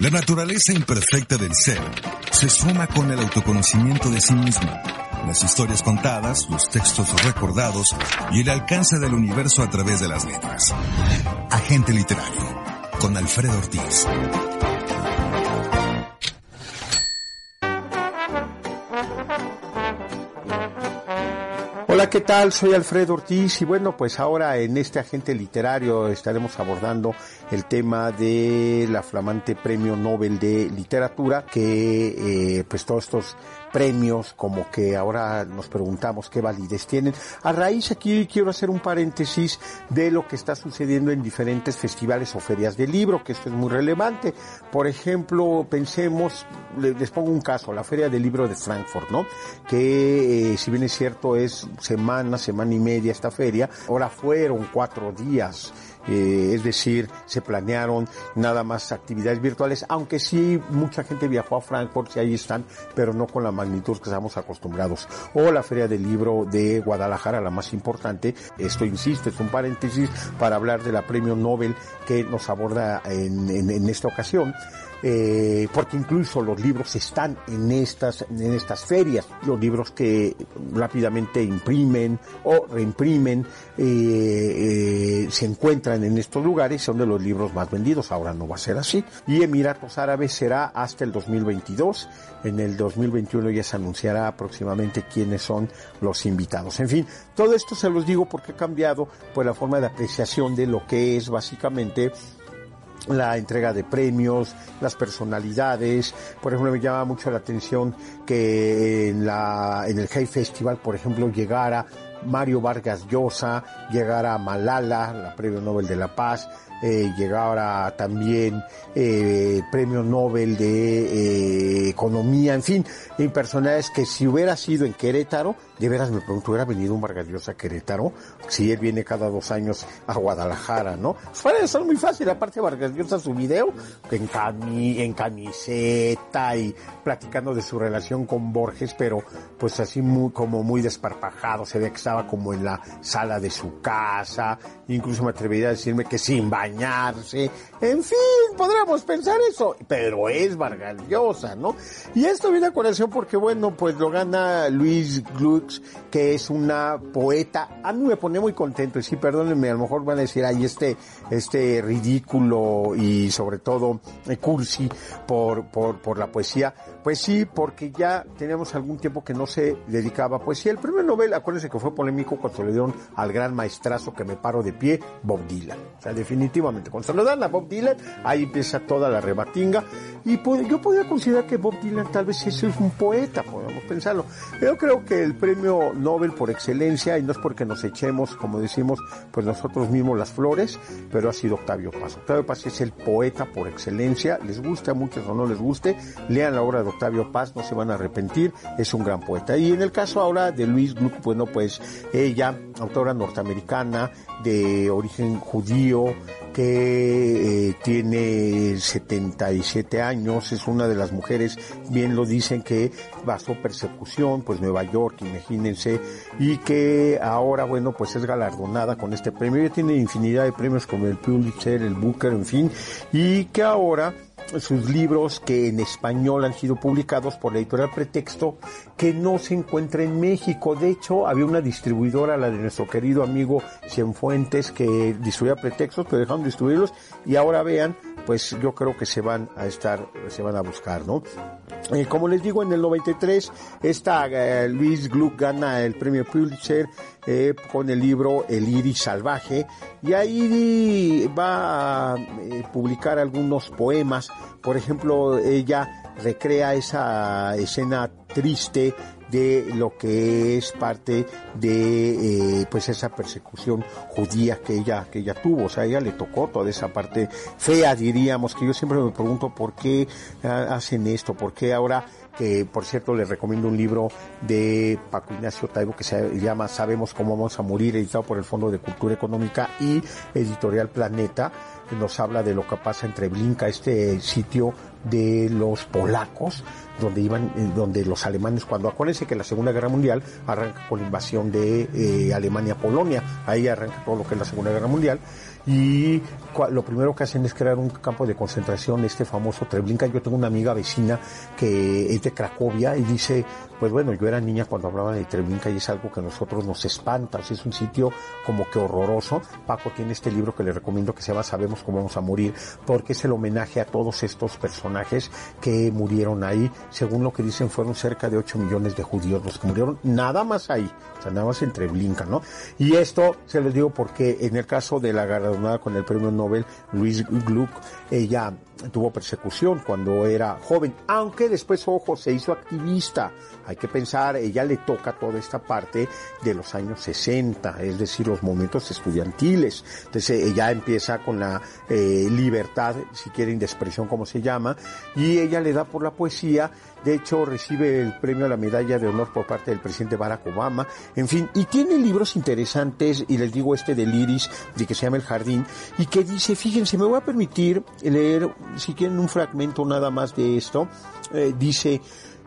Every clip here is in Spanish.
La naturaleza imperfecta del ser se suma con el autoconocimiento de sí mismo, las historias contadas, los textos recordados y el alcance del universo a través de las letras. Agente literario, con Alfredo Ortiz. Hola, ¿qué tal? Soy Alfredo Ortiz y bueno, pues ahora en este agente literario estaremos abordando el tema de la flamante Premio Nobel de Literatura que eh, pues todos estos premios como que ahora nos preguntamos qué validez tienen. A raíz aquí quiero hacer un paréntesis de lo que está sucediendo en diferentes festivales o ferias de libro, que esto es muy relevante. Por ejemplo, pensemos, les pongo un caso, la Feria del Libro de Frankfurt, ¿no? Que eh, si bien es cierto es semana, semana y media esta feria, ahora fueron cuatro días eh, es decir, se planearon nada más actividades virtuales, aunque sí mucha gente viajó a Frankfurt y ahí están, pero no con la magnitud que estamos acostumbrados. O la Feria del Libro de Guadalajara, la más importante, esto insisto, es un paréntesis para hablar de la premio Nobel que nos aborda en esta ocasión eh, porque incluso los libros están en estas, en estas ferias, los libros que rápidamente imprimen o reimprimen, eh, eh, se encuentran en estos lugares, son de los libros más vendidos, ahora no va a ser así. Y Emiratos Árabes será hasta el 2022, en el 2021 ya se anunciará próximamente quiénes son los invitados. En fin, todo esto se los digo porque ha cambiado pues la forma de apreciación de lo que es básicamente la entrega de premios, las personalidades. Por ejemplo, me llama mucho la atención que en, la, en el Hay Festival, por ejemplo, llegara Mario Vargas Llosa, llegara Malala, la Premio Nobel de la Paz, eh, llegara también eh, Premio Nobel de eh, Economía, en fin, en personajes que si hubiera sido en Querétaro, de veras me pregunto, ¿hubiera venido un Vargas Llosa a Querétaro? Si él viene cada dos años a Guadalajara, ¿no? Fuera es muy fácil, aparte Vargas Llosa su video, en, cami en camiseta y platicando de su relación con Borges, pero pues así muy, como muy desparpajado, se ve que estaba como en la sala de su casa, incluso me atrevería a decirme que sin bañarse, en fin, podríamos pensar eso, pero es Vargas ¿no? Y esto viene a colación porque bueno, pues lo gana Luis Gluck que es una poeta. A mí me pone muy contento, y sí, perdónenme, a lo mejor van a decir, ay, este, este ridículo y sobre todo eh, cursi por, por, por la poesía. Pues sí, porque ya tenemos algún tiempo que no se dedicaba a poesía. El primer novela, acuérdense que fue polémico cuando le dieron al gran maestrazo que me paro de pie, Bob Dylan. O sea, definitivamente, cuando se lo dan a Bob Dylan, ahí empieza toda la rebatinga. Y yo podría considerar que Bob Dylan tal vez es un poeta, podemos pensarlo. Yo creo que el premio premio Nobel por excelencia y no es porque nos echemos, como decimos, pues nosotros mismos las flores, pero ha sido Octavio Paz. Octavio Paz es el poeta por excelencia, les guste a muchos o no les guste, lean la obra de Paz, no se van a arrepentir, es un gran poeta. Y en el caso ahora de Luis Gluck, bueno, pues ella, autora norteamericana de origen judío, que eh, tiene 77 años, es una de las mujeres, bien lo dicen, que pasó persecución, pues Nueva York, imagínense, y que ahora, bueno, pues es galardonada con este premio. Ella tiene infinidad de premios como el Pulitzer, el Booker, en fin, y que ahora sus libros que en español han sido publicados por la editorial Pretexto, que no se encuentra en México. De hecho, había una distribuidora, la de nuestro querido amigo Cienfuentes, que distribuía Pretextos, pero dejaron de distribuirlos y ahora vean, pues yo creo que se van a estar, se van a buscar, ¿no? Eh, como les digo, en el 93, esta eh, Luis Gluck gana el premio Pulitzer eh, con el libro El iris salvaje y ahí va a publicar algunos poemas. Por ejemplo, ella recrea esa escena triste de lo que es parte de eh, pues esa persecución judía que ella que ella tuvo. O sea ella le tocó toda esa parte fea diríamos que yo siempre me pregunto por qué ah, hacen esto por qué ahora que por cierto les recomiendo un libro de Paco Ignacio Taibo que se llama Sabemos cómo vamos a morir, editado por el Fondo de Cultura Económica y Editorial Planeta, nos habla de lo que pasa entre Blinka, este sitio de los polacos, donde iban, eh, donde los alemanes, cuando acuérdense que la Segunda Guerra Mundial arranca con la invasión de eh, Alemania Polonia, ahí arranca todo lo que es la Segunda Guerra Mundial, y lo primero que hacen es crear un campo de concentración, este famoso Treblinka. Yo tengo una amiga vecina que es de Cracovia y dice, pues bueno, yo era niña cuando hablaba de Treblinka y es algo que a nosotros nos espanta, es un sitio como que horroroso. Paco tiene este libro que le recomiendo que se llama Sabemos cómo vamos a morir, porque es el homenaje a todos estos personajes que murieron ahí. Según lo que dicen, fueron cerca de 8 millones de judíos los que murieron nada más ahí, o sea, nada más en Treblinka, ¿no? Y esto se los digo porque en el caso de la galardonada con el premio Nobel, Luis Gluck, ella tuvo persecución cuando era joven, aunque después, ojo, se hizo activista. Hay que pensar, ella le toca toda esta parte de los años 60, es decir, los momentos estudiantiles. Entonces ella empieza con la eh, libertad, si quieren, de expresión, como se llama, y ella le da por la poesía de hecho, recibe el premio a la medalla de honor por parte del presidente Barack Obama. En fin, y tiene libros interesantes, y les digo este del Iris, de que se llama El Jardín, y que dice, fíjense, me voy a permitir leer, si quieren, un fragmento nada más de esto. Eh, dice,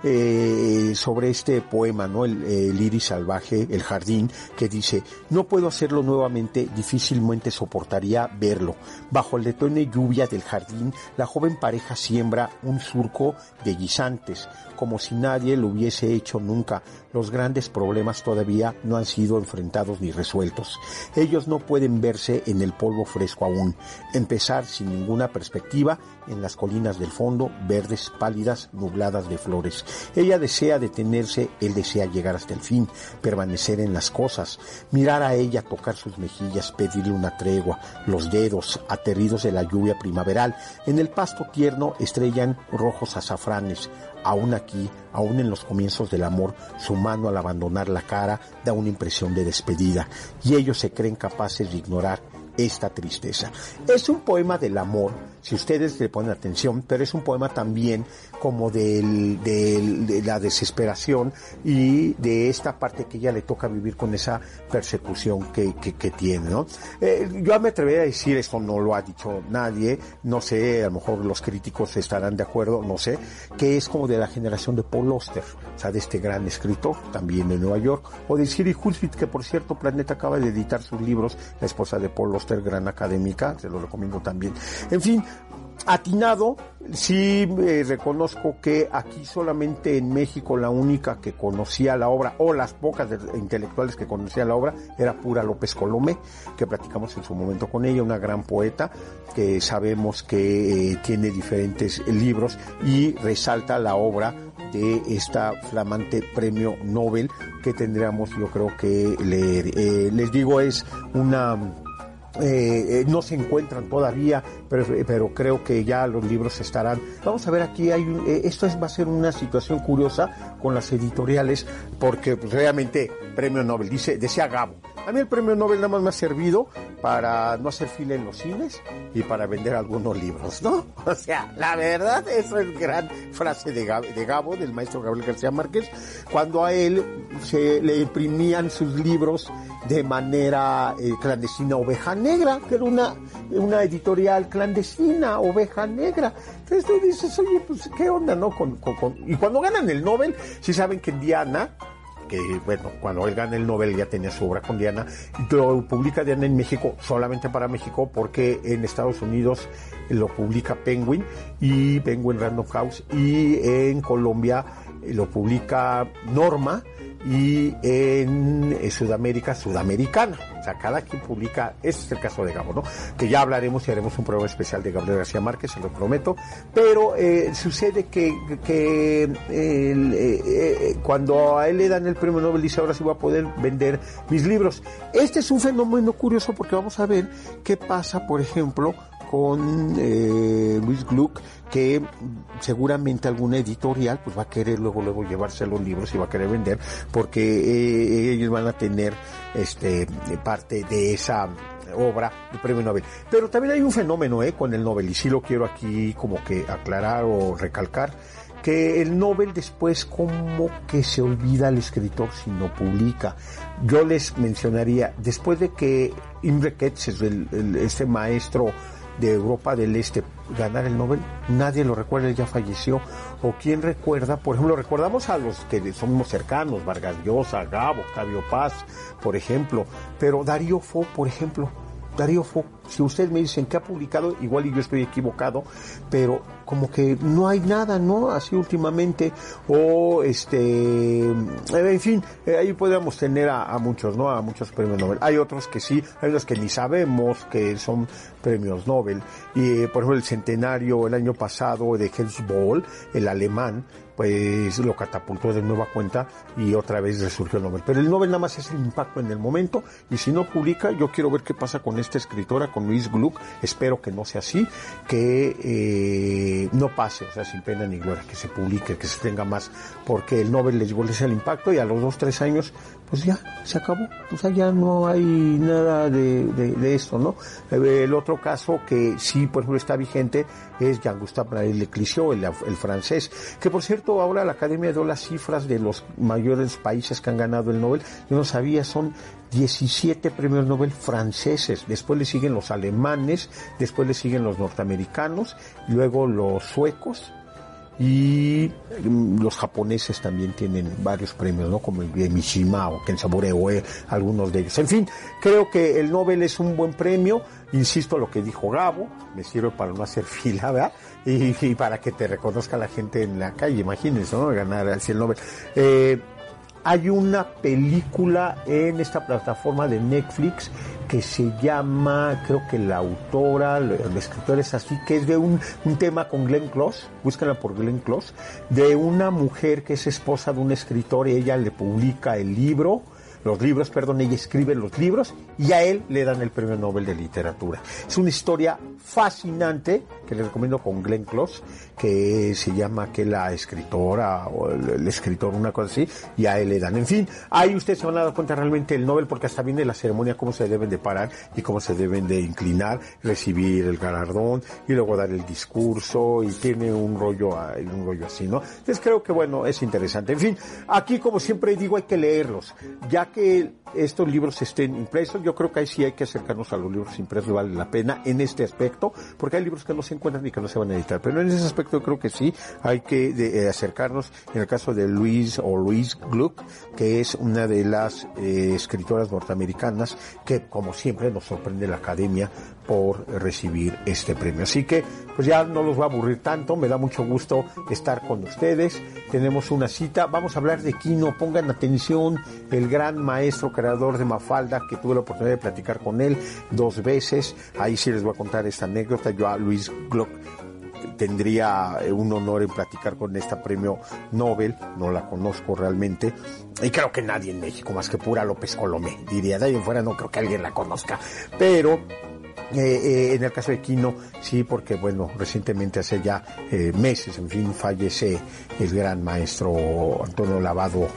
eh, sobre este poema, ¿no? El, el, iris salvaje, el jardín, que dice, no puedo hacerlo nuevamente, difícilmente soportaría verlo. Bajo el detone lluvia del jardín, la joven pareja siembra un surco de guisantes, como si nadie lo hubiese hecho nunca. Los grandes problemas todavía no han sido enfrentados ni resueltos. Ellos no pueden verse en el polvo fresco aún. Empezar sin ninguna perspectiva en las colinas del fondo, verdes, pálidas, nubladas de flores. Ella desea detenerse, él desea llegar hasta el fin, permanecer en las cosas, mirar a ella, tocar sus mejillas, pedirle una tregua, los dedos aterridos de la lluvia primaveral. En el pasto tierno estrellan rojos azafranes, Aún aquí, aún en los comienzos del amor, su mano al abandonar la cara da una impresión de despedida y ellos se creen capaces de ignorar esta tristeza. Es un poema del amor, si ustedes le ponen atención, pero es un poema también como del, de la desesperación y de esta parte que ella le toca vivir con esa persecución que, que, tiene, ¿no? Eh, yo me atrevería a decir, esto no lo ha dicho nadie, no sé, a lo mejor los críticos estarán de acuerdo, no sé, que es como de la generación de Paul Auster, o sea, de este gran escritor, también de Nueva York, o de Siri Hulsvit, que por cierto, Planeta acaba de editar sus libros, la esposa de Paul Auster, gran académica, se lo recomiendo también. En fin, atinado, sí eh, reconozco que aquí solamente en México la única que conocía la obra, o las pocas intelectuales que conocía la obra, era Pura López Colomé, que platicamos en su momento con ella, una gran poeta que sabemos que eh, tiene diferentes libros y resalta la obra de esta flamante premio Nobel que tendríamos yo creo que leer. Eh, les digo, es una no se encuentran todavía, pero, pero, creo que ya los libros estarán. Vamos a ver aquí, hay eh, esto es, va a ser una situación curiosa con las editoriales, porque pues, realmente premio Nobel, dice, decía Gabo, a mí el premio Nobel nada más me ha servido para no hacer fila en los cines y para vender algunos libros, ¿no? O sea, la verdad, eso es gran frase de Gabo, del maestro Gabriel García Márquez, cuando a él se le imprimían sus libros de manera eh, clandestina Oveja Negra, que era una, una editorial clandestina, Oveja Negra. Entonces tú dices, oye, pues, ¿qué onda, no? Con, Y cuando ganan el Nobel, si saben que Diana, que bueno, cuando él gana el Nobel ya tenía su obra con Diana, lo publica Diana en México solamente para México porque en Estados Unidos lo publica Penguin y Penguin Random House y en Colombia lo publica Norma y en Sudamérica, Sudamericana. O sea, cada quien publica, ese es el caso de Gabo, ¿no? Que ya hablaremos y haremos un programa especial de Gabriel García Márquez, se lo prometo. Pero eh, sucede que, que eh, eh, cuando a él le dan el premio Nobel, dice ahora sí voy a poder vender mis libros. Este es un fenómeno curioso porque vamos a ver qué pasa, por ejemplo, con eh, Luis Gluck que seguramente alguna editorial pues va a querer luego luego llevarse los libros y va a querer vender porque eh, ellos van a tener este parte de esa obra de premio Nobel. Pero también hay un fenómeno eh, con el Nobel y sí lo quiero aquí como que aclarar o recalcar que el Nobel después como que se olvida al escritor si no publica. Yo les mencionaría, después de que Imre Ketz, el, este maestro de Europa del Este, ganar el Nobel, nadie lo recuerda, él ya falleció. O quién recuerda, por ejemplo, recordamos a los que somos cercanos, Vargas Llosa, Gabo, Octavio Paz, por ejemplo, pero Darío Fo, por ejemplo, Darío Fo, si ustedes me dicen que ha publicado, igual y yo estoy equivocado, pero como que no hay nada, ¿no? Así últimamente, o este, en fin, eh, ahí podríamos tener a, muchos, ¿no? A muchos premios Nobel. Hay otros que sí, hay otros que ni sabemos que son premios Nobel. Y, por ejemplo, el centenario el año pasado de Hells Ball, el alemán, pues lo catapultó de nueva cuenta y otra vez resurgió el Nobel. Pero el Nobel nada más es el impacto en el momento y si no publica, yo quiero ver qué pasa con esta escritora, con Luis Gluck, espero que no sea así, que eh, no pase, o sea, sin pena ni gloria, que se publique, que se tenga más, porque el Nobel les igual el impacto y a los dos, tres años pues ya, se acabó. O sea, ya no hay nada de, de, esto, ¿no? Eh, el otro caso que sí, por ejemplo, está vigente es Jean-Gustave Leclisio, el, el francés, que por cierto ahora la Academia dio las cifras de los mayores países que han ganado el Nobel. Yo no sabía, son 17 premios Nobel franceses, después le siguen los alemanes, después le siguen los norteamericanos, luego los suecos, y mm, los japoneses también tienen varios premios, ¿no? Como el de Mishima o Kensabure Oe, algunos de ellos. En fin, creo que el Nobel es un buen premio. Insisto lo que dijo Gabo, me sirve para no hacer fila, ¿verdad? Y, para que te reconozca la gente en la calle, imagínense, ¿no? Ganar así el Nobel. Eh, hay una película en esta plataforma de Netflix que se llama, creo que la autora, el escritor es así, que es de un, tema con Glenn Close, búscala por Glenn Close, de una mujer que es esposa de un escritor y ella le publica el libro los libros, perdón, ella escribe los libros y a él le dan el premio Nobel de Literatura. Es una historia fascinante que le recomiendo con Glenn Close, que se llama que la escritora o el, escritor, una cosa así, y a él le dan. En fin, ahí ustedes se van a dar cuenta realmente el Nobel porque hasta viene la ceremonia cómo se deben de parar y cómo se deben de inclinar, recibir el galardón y luego dar el discurso y tiene un rollo, un rollo así, ¿no? Entonces creo que bueno, es interesante. En fin, aquí como siempre digo hay que leerlos, ya que estos libros estén impresos, yo creo que ahí sí hay que acercarnos a los libros impresos, vale la pena en este aspecto, porque hay libros que no se encuentran y que no se van a editar, pero en ese aspecto yo creo que sí hay que eh, acercarnos, en el caso de Luis o Luis Gluck, que es una de las eh, escritoras norteamericanas que como siempre nos sorprende la academia por recibir este premio. Así que pues ya no los va a aburrir tanto, me da mucho gusto estar con ustedes, tenemos una cita, vamos a hablar de Kino, pongan atención, el gran maestro creador de Mafalda, que tuve la oportunidad de platicar con él dos veces, ahí sí les voy a contar esta anécdota, yo a Luis Glock tendría un honor en platicar con este premio Nobel, no la conozco realmente, y creo que nadie en México más que pura López Colomé, diría, de ahí en fuera no creo que alguien la conozca, pero eh, eh, en el caso de Quino, sí, porque bueno, recientemente hace ya eh, meses, en fin, fallece el gran maestro Antonio Lavado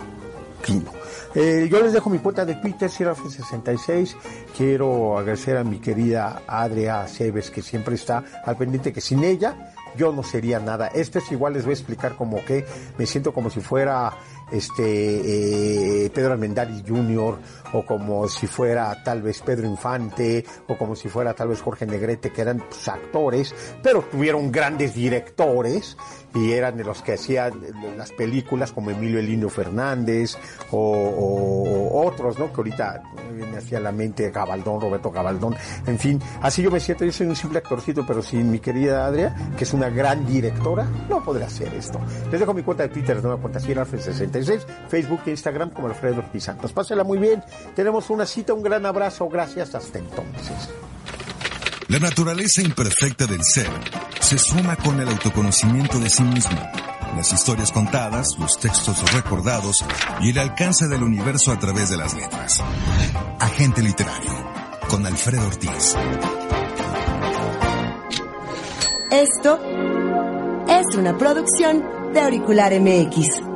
Quino. yo les dejo mi cuenta de Twitter, Sierra66. Quiero agradecer a mi querida Adria Cebes, que siempre está al pendiente, que sin ella yo no sería nada. Esto es igual, les voy a explicar como que me siento como si fuera este Pedro Almendaris Jr o como si fuera tal vez Pedro Infante, o como si fuera tal vez Jorge Negrete, que eran pues, actores, pero tuvieron grandes directores y eran de los que hacían las películas como Emilio Elino Fernández o, otros, ¿no? Que ahorita me hacía la mente Gabaldón, Roberto Gabaldón, en fin, así yo me siento, yo soy un simple actorcito, pero sin mi querida Adria, que es una gran directora, no podré hacer esto. Les dejo mi cuenta de Twitter, nueva cuenta 66 Facebook e Instagram como Alfredo Ortiz Santos. Pásela muy bien tenemos una cita, un gran abrazo, gracias, hasta entonces. La naturaleza imperfecta del ser se suma con el autoconocimiento de sí mismo, las historias contadas, los textos recordados y el alcance del universo a través de las letras. Agente literario, con Alfredo Ortiz. Esto es una producción de Auricular MX.